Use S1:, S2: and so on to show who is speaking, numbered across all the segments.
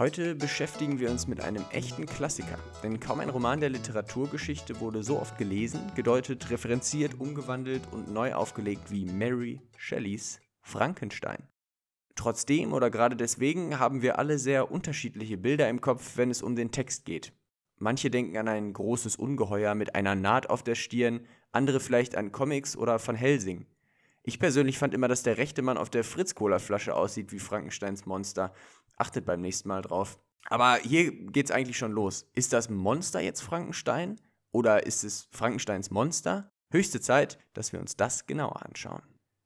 S1: Heute beschäftigen wir uns mit einem echten Klassiker, denn kaum ein Roman der Literaturgeschichte wurde so oft gelesen, gedeutet, referenziert, umgewandelt und neu aufgelegt wie Mary Shelleys Frankenstein. Trotzdem oder gerade deswegen haben wir alle sehr unterschiedliche Bilder im Kopf, wenn es um den Text geht. Manche denken an ein großes Ungeheuer mit einer Naht auf der Stirn, andere vielleicht an Comics oder Van Helsing. Ich persönlich fand immer, dass der rechte Mann auf der Fritz-Cola-Flasche aussieht wie Frankensteins Monster. Achtet beim nächsten Mal drauf. Aber hier geht's eigentlich schon los. Ist das Monster jetzt Frankenstein? Oder ist es Frankensteins Monster? Höchste Zeit, dass wir uns das genauer anschauen.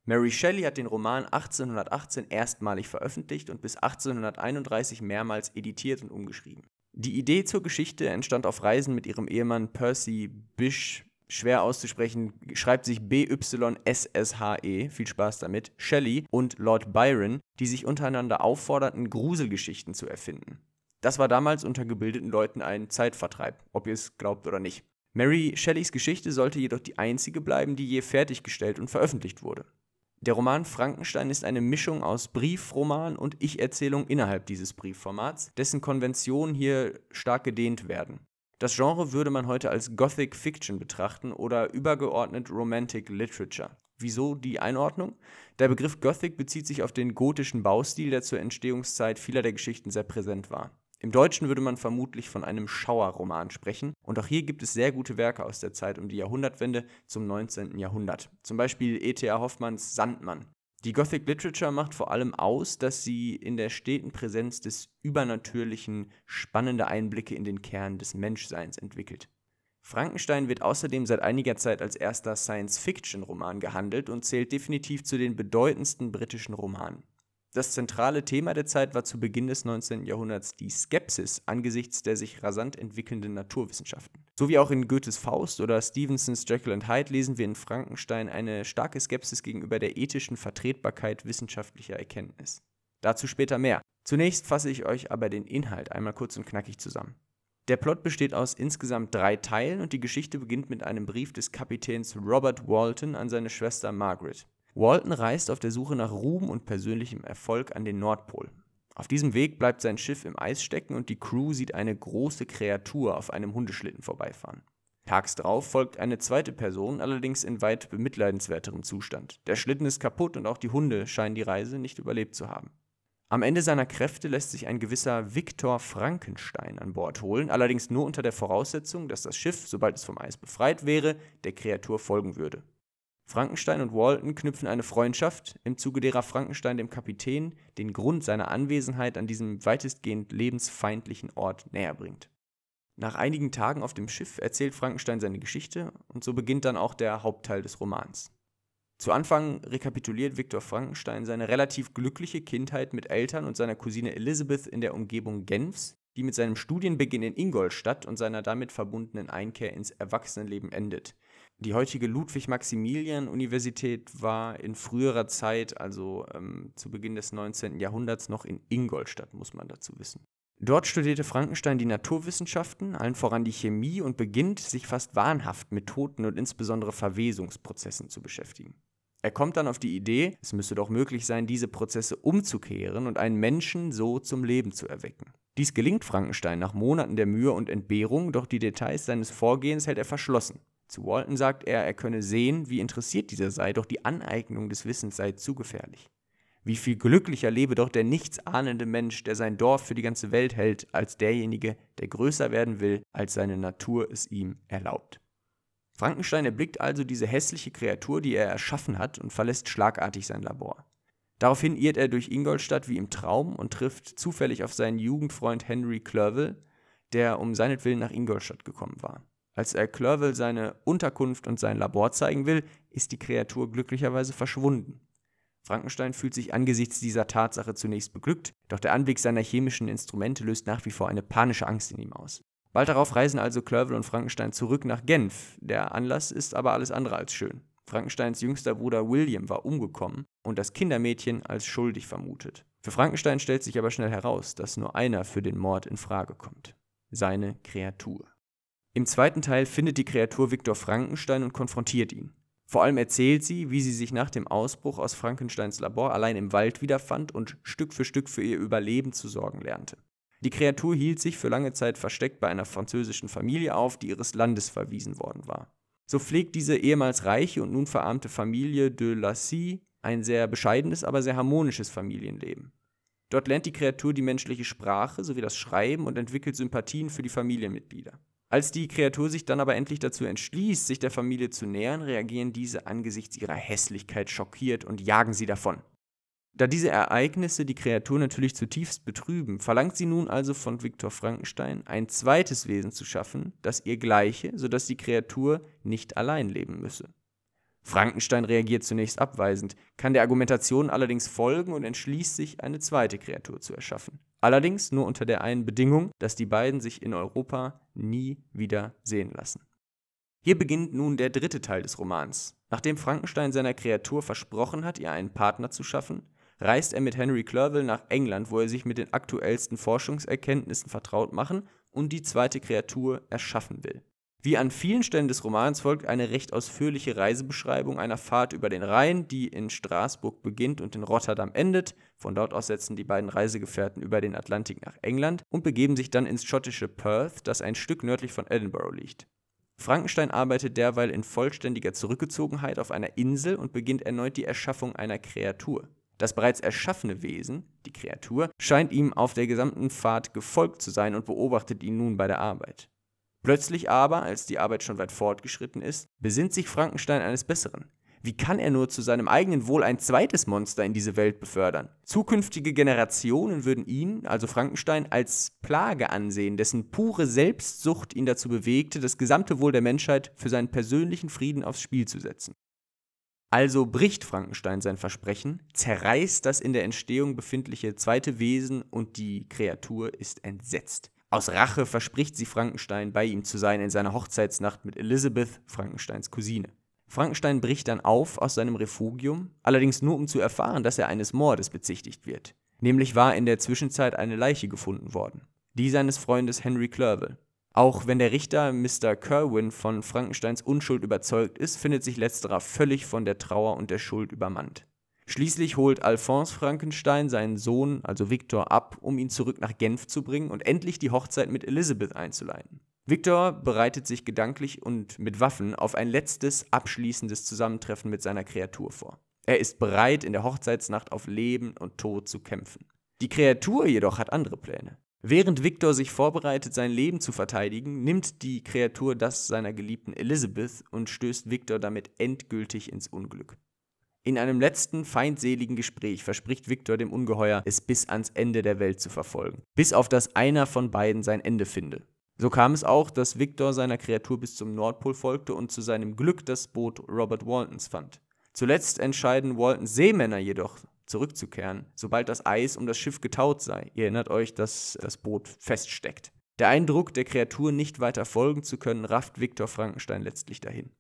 S1: Mary Shelley hat den Roman 1818 erstmalig veröffentlicht und bis 1831 mehrmals editiert und umgeschrieben. Die Idee zur Geschichte entstand auf Reisen mit ihrem Ehemann Percy Bysshe schwer auszusprechen, schreibt sich B-Y-S-S-H-E, viel Spaß damit, Shelley und Lord Byron, die sich untereinander aufforderten, Gruselgeschichten zu erfinden. Das war damals unter gebildeten Leuten ein Zeitvertreib, ob ihr es glaubt oder nicht. Mary Shelleys Geschichte sollte jedoch die einzige bleiben, die je fertiggestellt und veröffentlicht wurde. Der Roman Frankenstein ist eine Mischung aus Briefroman und Ich-Erzählung innerhalb dieses Briefformats, dessen Konventionen hier stark gedehnt werden. Das Genre würde man heute als Gothic Fiction betrachten oder übergeordnet Romantic Literature. Wieso die Einordnung? Der Begriff Gothic bezieht sich auf den gotischen Baustil, der zur Entstehungszeit vieler der Geschichten sehr präsent war. Im Deutschen würde man vermutlich von einem Schauerroman sprechen, und auch hier gibt es sehr gute Werke aus der Zeit um die Jahrhundertwende zum 19. Jahrhundert. Zum Beispiel E.T.A. Hoffmanns Sandmann die Gothic Literature macht vor allem aus, dass sie in der steten Präsenz des Übernatürlichen spannende Einblicke in den Kern des Menschseins entwickelt. Frankenstein wird außerdem seit einiger Zeit als erster Science-Fiction-Roman gehandelt und zählt definitiv zu den bedeutendsten britischen Romanen. Das zentrale Thema der Zeit war zu Beginn des 19. Jahrhunderts die Skepsis angesichts der sich rasant entwickelnden Naturwissenschaften. So wie auch in Goethes Faust oder Stevensons Jekyll and Hyde lesen wir in Frankenstein eine starke Skepsis gegenüber der ethischen Vertretbarkeit wissenschaftlicher Erkenntnis. Dazu später mehr. Zunächst fasse ich euch aber den Inhalt einmal kurz und knackig zusammen. Der Plot besteht aus insgesamt drei Teilen und die Geschichte beginnt mit einem Brief des Kapitäns Robert Walton an seine Schwester Margaret. Walton reist auf der Suche nach Ruhm und persönlichem Erfolg an den Nordpol. Auf diesem Weg bleibt sein Schiff im Eis stecken und die Crew sieht eine große Kreatur auf einem Hundeschlitten vorbeifahren. Tags darauf folgt eine zweite Person, allerdings in weit bemitleidenswerterem Zustand. Der Schlitten ist kaputt und auch die Hunde scheinen die Reise nicht überlebt zu haben. Am Ende seiner Kräfte lässt sich ein gewisser Viktor Frankenstein an Bord holen, allerdings nur unter der Voraussetzung, dass das Schiff, sobald es vom Eis befreit wäre, der Kreatur folgen würde. Frankenstein und Walton knüpfen eine Freundschaft, im Zuge derer Frankenstein dem Kapitän den Grund seiner Anwesenheit an diesem weitestgehend lebensfeindlichen Ort näherbringt. Nach einigen Tagen auf dem Schiff erzählt Frankenstein seine Geschichte und so beginnt dann auch der Hauptteil des Romans. Zu Anfang rekapituliert Viktor Frankenstein seine relativ glückliche Kindheit mit Eltern und seiner Cousine Elizabeth in der Umgebung Genfs, die mit seinem Studienbeginn in Ingolstadt und seiner damit verbundenen Einkehr ins Erwachsenenleben endet, die heutige Ludwig-Maximilian-Universität war in früherer Zeit, also ähm, zu Beginn des 19. Jahrhunderts, noch in Ingolstadt, muss man dazu wissen. Dort studierte Frankenstein die Naturwissenschaften, allen voran die Chemie, und beginnt, sich fast wahnhaft mit Toten und insbesondere Verwesungsprozessen zu beschäftigen. Er kommt dann auf die Idee, es müsse doch möglich sein, diese Prozesse umzukehren und einen Menschen so zum Leben zu erwecken. Dies gelingt Frankenstein nach Monaten der Mühe und Entbehrung, doch die Details seines Vorgehens hält er verschlossen. Zu Walton sagt er, er könne sehen, wie interessiert dieser sei, doch die Aneignung des Wissens sei zu gefährlich. Wie viel glücklicher lebe doch der nichtsahnende Mensch, der sein Dorf für die ganze Welt hält, als derjenige, der größer werden will, als seine Natur es ihm erlaubt. Frankenstein erblickt also diese hässliche Kreatur, die er erschaffen hat, und verlässt schlagartig sein Labor. Daraufhin irrt er durch Ingolstadt wie im Traum und trifft zufällig auf seinen Jugendfreund Henry Clerval, der um seinetwillen nach Ingolstadt gekommen war. Als er Clerval seine Unterkunft und sein Labor zeigen will, ist die Kreatur glücklicherweise verschwunden. Frankenstein fühlt sich angesichts dieser Tatsache zunächst beglückt, doch der Anblick seiner chemischen Instrumente löst nach wie vor eine panische Angst in ihm aus. Bald darauf reisen also Clerval und Frankenstein zurück nach Genf. Der Anlass ist aber alles andere als schön. Frankensteins jüngster Bruder William war umgekommen und das Kindermädchen als schuldig vermutet. Für Frankenstein stellt sich aber schnell heraus, dass nur einer für den Mord in Frage kommt. Seine Kreatur. Im zweiten Teil findet die Kreatur Viktor Frankenstein und konfrontiert ihn. Vor allem erzählt sie, wie sie sich nach dem Ausbruch aus Frankensteins Labor allein im Wald wiederfand und Stück für Stück für ihr Überleben zu sorgen lernte. Die Kreatur hielt sich für lange Zeit versteckt bei einer französischen Familie auf, die ihres Landes verwiesen worden war. So pflegt diese ehemals reiche und nun verarmte Familie de Lacy ein sehr bescheidenes, aber sehr harmonisches Familienleben. Dort lernt die Kreatur die menschliche Sprache sowie das Schreiben und entwickelt Sympathien für die Familienmitglieder. Als die Kreatur sich dann aber endlich dazu entschließt, sich der Familie zu nähern, reagieren diese angesichts ihrer Hässlichkeit schockiert und jagen sie davon. Da diese Ereignisse die Kreatur natürlich zutiefst betrüben, verlangt sie nun also von Viktor Frankenstein, ein zweites Wesen zu schaffen, das ihr gleiche, sodass die Kreatur nicht allein leben müsse. Frankenstein reagiert zunächst abweisend, kann der Argumentation allerdings folgen und entschließt sich, eine zweite Kreatur zu erschaffen. Allerdings nur unter der einen Bedingung, dass die beiden sich in Europa nie wieder sehen lassen. Hier beginnt nun der dritte Teil des Romans. Nachdem Frankenstein seiner Kreatur versprochen hat, ihr einen Partner zu schaffen, reist er mit Henry Clerval nach England, wo er sich mit den aktuellsten Forschungserkenntnissen vertraut machen und die zweite Kreatur erschaffen will. Wie an vielen Stellen des Romans folgt eine recht ausführliche Reisebeschreibung einer Fahrt über den Rhein, die in Straßburg beginnt und in Rotterdam endet. Von dort aus setzen die beiden Reisegefährten über den Atlantik nach England und begeben sich dann ins schottische Perth, das ein Stück nördlich von Edinburgh liegt. Frankenstein arbeitet derweil in vollständiger Zurückgezogenheit auf einer Insel und beginnt erneut die Erschaffung einer Kreatur. Das bereits erschaffene Wesen, die Kreatur, scheint ihm auf der gesamten Fahrt gefolgt zu sein und beobachtet ihn nun bei der Arbeit. Plötzlich aber, als die Arbeit schon weit fortgeschritten ist, besinnt sich Frankenstein eines Besseren. Wie kann er nur zu seinem eigenen Wohl ein zweites Monster in diese Welt befördern? Zukünftige Generationen würden ihn, also Frankenstein, als Plage ansehen, dessen pure Selbstsucht ihn dazu bewegte, das gesamte Wohl der Menschheit für seinen persönlichen Frieden aufs Spiel zu setzen. Also bricht Frankenstein sein Versprechen, zerreißt das in der Entstehung befindliche zweite Wesen und die Kreatur ist entsetzt. Aus Rache verspricht sie Frankenstein, bei ihm zu sein in seiner Hochzeitsnacht mit Elizabeth, Frankensteins Cousine. Frankenstein bricht dann auf aus seinem Refugium, allerdings nur um zu erfahren, dass er eines Mordes bezichtigt wird. Nämlich war in der Zwischenzeit eine Leiche gefunden worden, die seines Freundes Henry Clerval. Auch wenn der Richter Mr. Kerwin von Frankensteins Unschuld überzeugt ist, findet sich letzterer völlig von der Trauer und der Schuld übermannt. Schließlich holt Alphonse Frankenstein seinen Sohn, also Victor, ab, um ihn zurück nach Genf zu bringen und endlich die Hochzeit mit Elizabeth einzuleiten. Victor bereitet sich gedanklich und mit Waffen auf ein letztes, abschließendes Zusammentreffen mit seiner Kreatur vor. Er ist bereit, in der Hochzeitsnacht auf Leben und Tod zu kämpfen. Die Kreatur jedoch hat andere Pläne. Während Victor sich vorbereitet, sein Leben zu verteidigen, nimmt die Kreatur das seiner geliebten Elizabeth und stößt Victor damit endgültig ins Unglück. In einem letzten feindseligen Gespräch verspricht Victor dem Ungeheuer, es bis ans Ende der Welt zu verfolgen, bis auf das einer von beiden sein Ende finde. So kam es auch, dass Victor seiner Kreatur bis zum Nordpol folgte und zu seinem Glück das Boot Robert Waltons fand. Zuletzt entscheiden Waltons Seemänner jedoch, zurückzukehren, sobald das Eis um das Schiff getaut sei. Ihr erinnert euch, dass das Boot feststeckt. Der Eindruck, der Kreatur nicht weiter folgen zu können, rafft Victor Frankenstein letztlich dahin.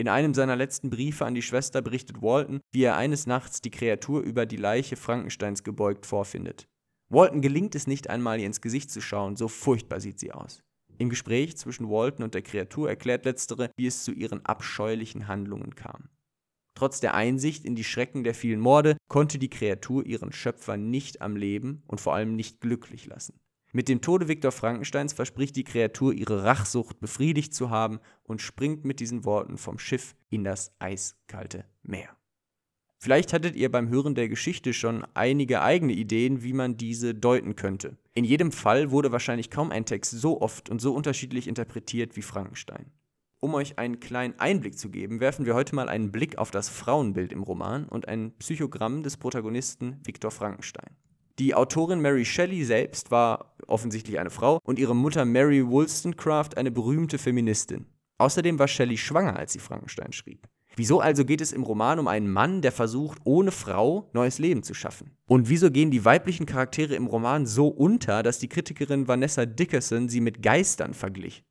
S1: In einem seiner letzten Briefe an die Schwester berichtet Walton, wie er eines Nachts die Kreatur über die Leiche Frankensteins gebeugt vorfindet. Walton gelingt es nicht einmal, ihr ins Gesicht zu schauen, so furchtbar sieht sie aus. Im Gespräch zwischen Walton und der Kreatur erklärt letztere, wie es zu ihren abscheulichen Handlungen kam. Trotz der Einsicht in die Schrecken der vielen Morde konnte die Kreatur ihren Schöpfer nicht am Leben und vor allem nicht glücklich lassen. Mit dem Tode Viktor Frankensteins verspricht die Kreatur, ihre Rachsucht befriedigt zu haben und springt mit diesen Worten vom Schiff in das eiskalte Meer. Vielleicht hattet ihr beim Hören der Geschichte schon einige eigene Ideen, wie man diese deuten könnte. In jedem Fall wurde wahrscheinlich kaum ein Text so oft und so unterschiedlich interpretiert wie Frankenstein. Um euch einen kleinen Einblick zu geben, werfen wir heute mal einen Blick auf das Frauenbild im Roman und ein Psychogramm des Protagonisten Viktor Frankenstein. Die Autorin Mary Shelley selbst war offensichtlich eine Frau und ihre Mutter Mary Wollstonecraft eine berühmte Feministin. Außerdem war Shelley schwanger, als sie Frankenstein schrieb. Wieso also geht es im Roman um einen Mann, der versucht, ohne Frau neues Leben zu schaffen? Und wieso gehen die weiblichen Charaktere im Roman so unter, dass die Kritikerin Vanessa Dickerson sie mit Geistern verglich?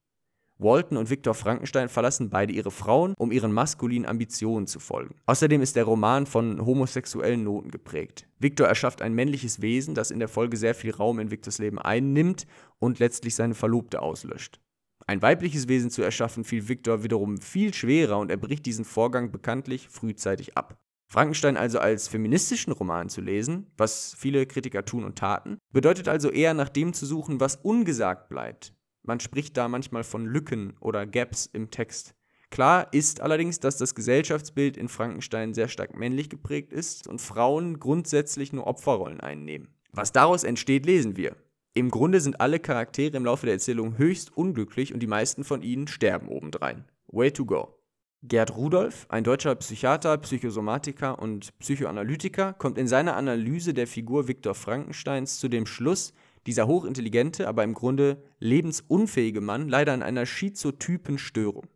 S1: Walton und Viktor Frankenstein verlassen beide ihre Frauen, um ihren maskulinen Ambitionen zu folgen. Außerdem ist der Roman von homosexuellen Noten geprägt. Viktor erschafft ein männliches Wesen, das in der Folge sehr viel Raum in Viktors Leben einnimmt und letztlich seine Verlobte auslöscht. Ein weibliches Wesen zu erschaffen fiel Victor wiederum viel schwerer und er bricht diesen Vorgang bekanntlich frühzeitig ab. Frankenstein also als feministischen Roman zu lesen, was viele Kritiker tun und taten, bedeutet also eher nach dem zu suchen, was ungesagt bleibt. Man spricht da manchmal von Lücken oder Gaps im Text. Klar ist allerdings, dass das Gesellschaftsbild in Frankenstein sehr stark männlich geprägt ist und Frauen grundsätzlich nur Opferrollen einnehmen. Was daraus entsteht, lesen wir. Im Grunde sind alle Charaktere im Laufe der Erzählung höchst unglücklich und die meisten von ihnen sterben obendrein. Way to go. Gerd Rudolph, ein deutscher Psychiater, Psychosomatiker und Psychoanalytiker, kommt in seiner Analyse der Figur Viktor Frankensteins zu dem Schluss, dieser hochintelligente, aber im Grunde lebensunfähige Mann leider an einer schizotypen Störung.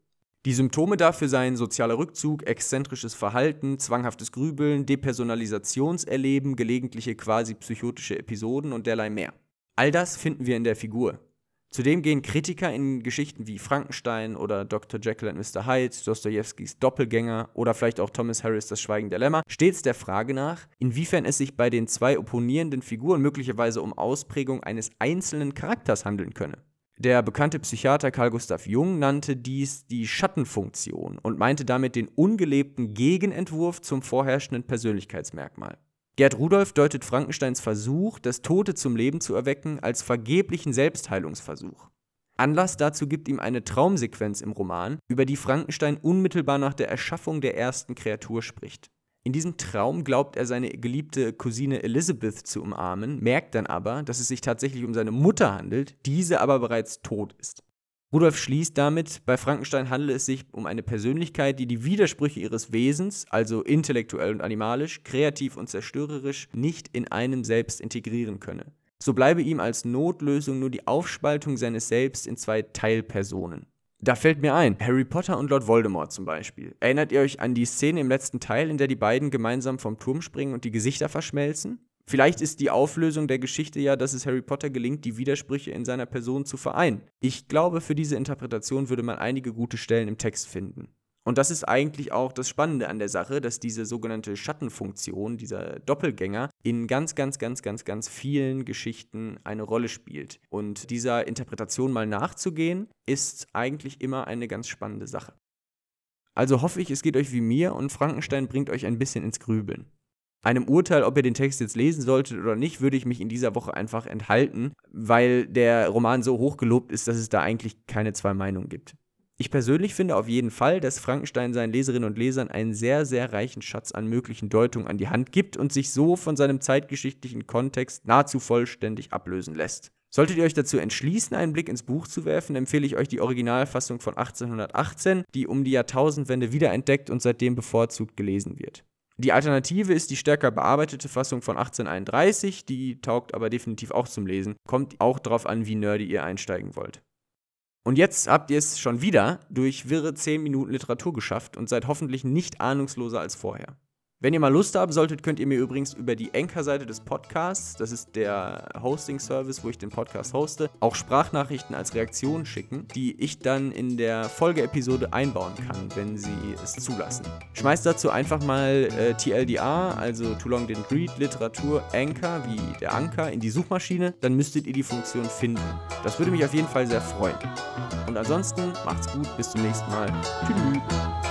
S1: Die Symptome dafür seien sozialer Rückzug, exzentrisches Verhalten, zwanghaftes Grübeln, Depersonalisationserleben, gelegentliche quasi psychotische Episoden und derlei mehr. All das finden wir in der Figur. Zudem gehen Kritiker in Geschichten wie Frankenstein oder Dr. Jekyll and Mr. Hyde, Dostojewskis Doppelgänger oder vielleicht auch Thomas Harris Das Schweigen der Lämmer stets der Frage nach, inwiefern es sich bei den zwei opponierenden Figuren möglicherweise um Ausprägung eines einzelnen Charakters handeln könne. Der bekannte Psychiater Carl Gustav Jung nannte dies die Schattenfunktion und meinte damit den ungelebten Gegenentwurf zum vorherrschenden Persönlichkeitsmerkmal. Gerd Rudolph deutet Frankensteins Versuch, das Tote zum Leben zu erwecken, als vergeblichen Selbstheilungsversuch. Anlass dazu gibt ihm eine Traumsequenz im Roman, über die Frankenstein unmittelbar nach der Erschaffung der ersten Kreatur spricht. In diesem Traum glaubt er seine geliebte Cousine Elizabeth zu umarmen, merkt dann aber, dass es sich tatsächlich um seine Mutter handelt, diese aber bereits tot ist. Rudolf schließt damit, bei Frankenstein handele es sich um eine Persönlichkeit, die die Widersprüche ihres Wesens, also intellektuell und animalisch, kreativ und zerstörerisch, nicht in einem selbst integrieren könne. So bleibe ihm als Notlösung nur die Aufspaltung seines Selbst in zwei Teilpersonen. Da fällt mir ein, Harry Potter und Lord Voldemort zum Beispiel. Erinnert ihr euch an die Szene im letzten Teil, in der die beiden gemeinsam vom Turm springen und die Gesichter verschmelzen? Vielleicht ist die Auflösung der Geschichte ja, dass es Harry Potter gelingt, die Widersprüche in seiner Person zu vereinen. Ich glaube, für diese Interpretation würde man einige gute Stellen im Text finden. Und das ist eigentlich auch das Spannende an der Sache, dass diese sogenannte Schattenfunktion, dieser Doppelgänger, in ganz, ganz, ganz, ganz, ganz vielen Geschichten eine Rolle spielt. Und dieser Interpretation mal nachzugehen, ist eigentlich immer eine ganz spannende Sache. Also hoffe ich, es geht euch wie mir und Frankenstein bringt euch ein bisschen ins Grübeln. Einem Urteil, ob ihr den Text jetzt lesen solltet oder nicht, würde ich mich in dieser Woche einfach enthalten, weil der Roman so hoch gelobt ist, dass es da eigentlich keine zwei Meinungen gibt. Ich persönlich finde auf jeden Fall, dass Frankenstein seinen Leserinnen und Lesern einen sehr, sehr reichen Schatz an möglichen Deutungen an die Hand gibt und sich so von seinem zeitgeschichtlichen Kontext nahezu vollständig ablösen lässt. Solltet ihr euch dazu entschließen, einen Blick ins Buch zu werfen, empfehle ich euch die Originalfassung von 1818, die um die Jahrtausendwende wiederentdeckt und seitdem bevorzugt gelesen wird. Die Alternative ist die stärker bearbeitete Fassung von 1831, die taugt aber definitiv auch zum Lesen. Kommt auch darauf an, wie nerdy ihr einsteigen wollt. Und jetzt habt ihr es schon wieder durch wirre 10 Minuten Literatur geschafft und seid hoffentlich nicht ahnungsloser als vorher. Wenn ihr mal Lust haben solltet, könnt ihr mir übrigens über die Anchor-Seite des Podcasts, das ist der Hosting-Service, wo ich den Podcast hoste, auch Sprachnachrichten als Reaktion schicken, die ich dann in der Folgeepisode einbauen kann, wenn sie es zulassen. Schmeißt dazu einfach mal äh, TLDR, also Too Long Didn't Read, Literatur, Anchor, wie der Anker, in die Suchmaschine, dann müsstet ihr die Funktion finden. Das würde mich auf jeden Fall sehr freuen. Und ansonsten macht's gut, bis zum nächsten Mal. Tschüss.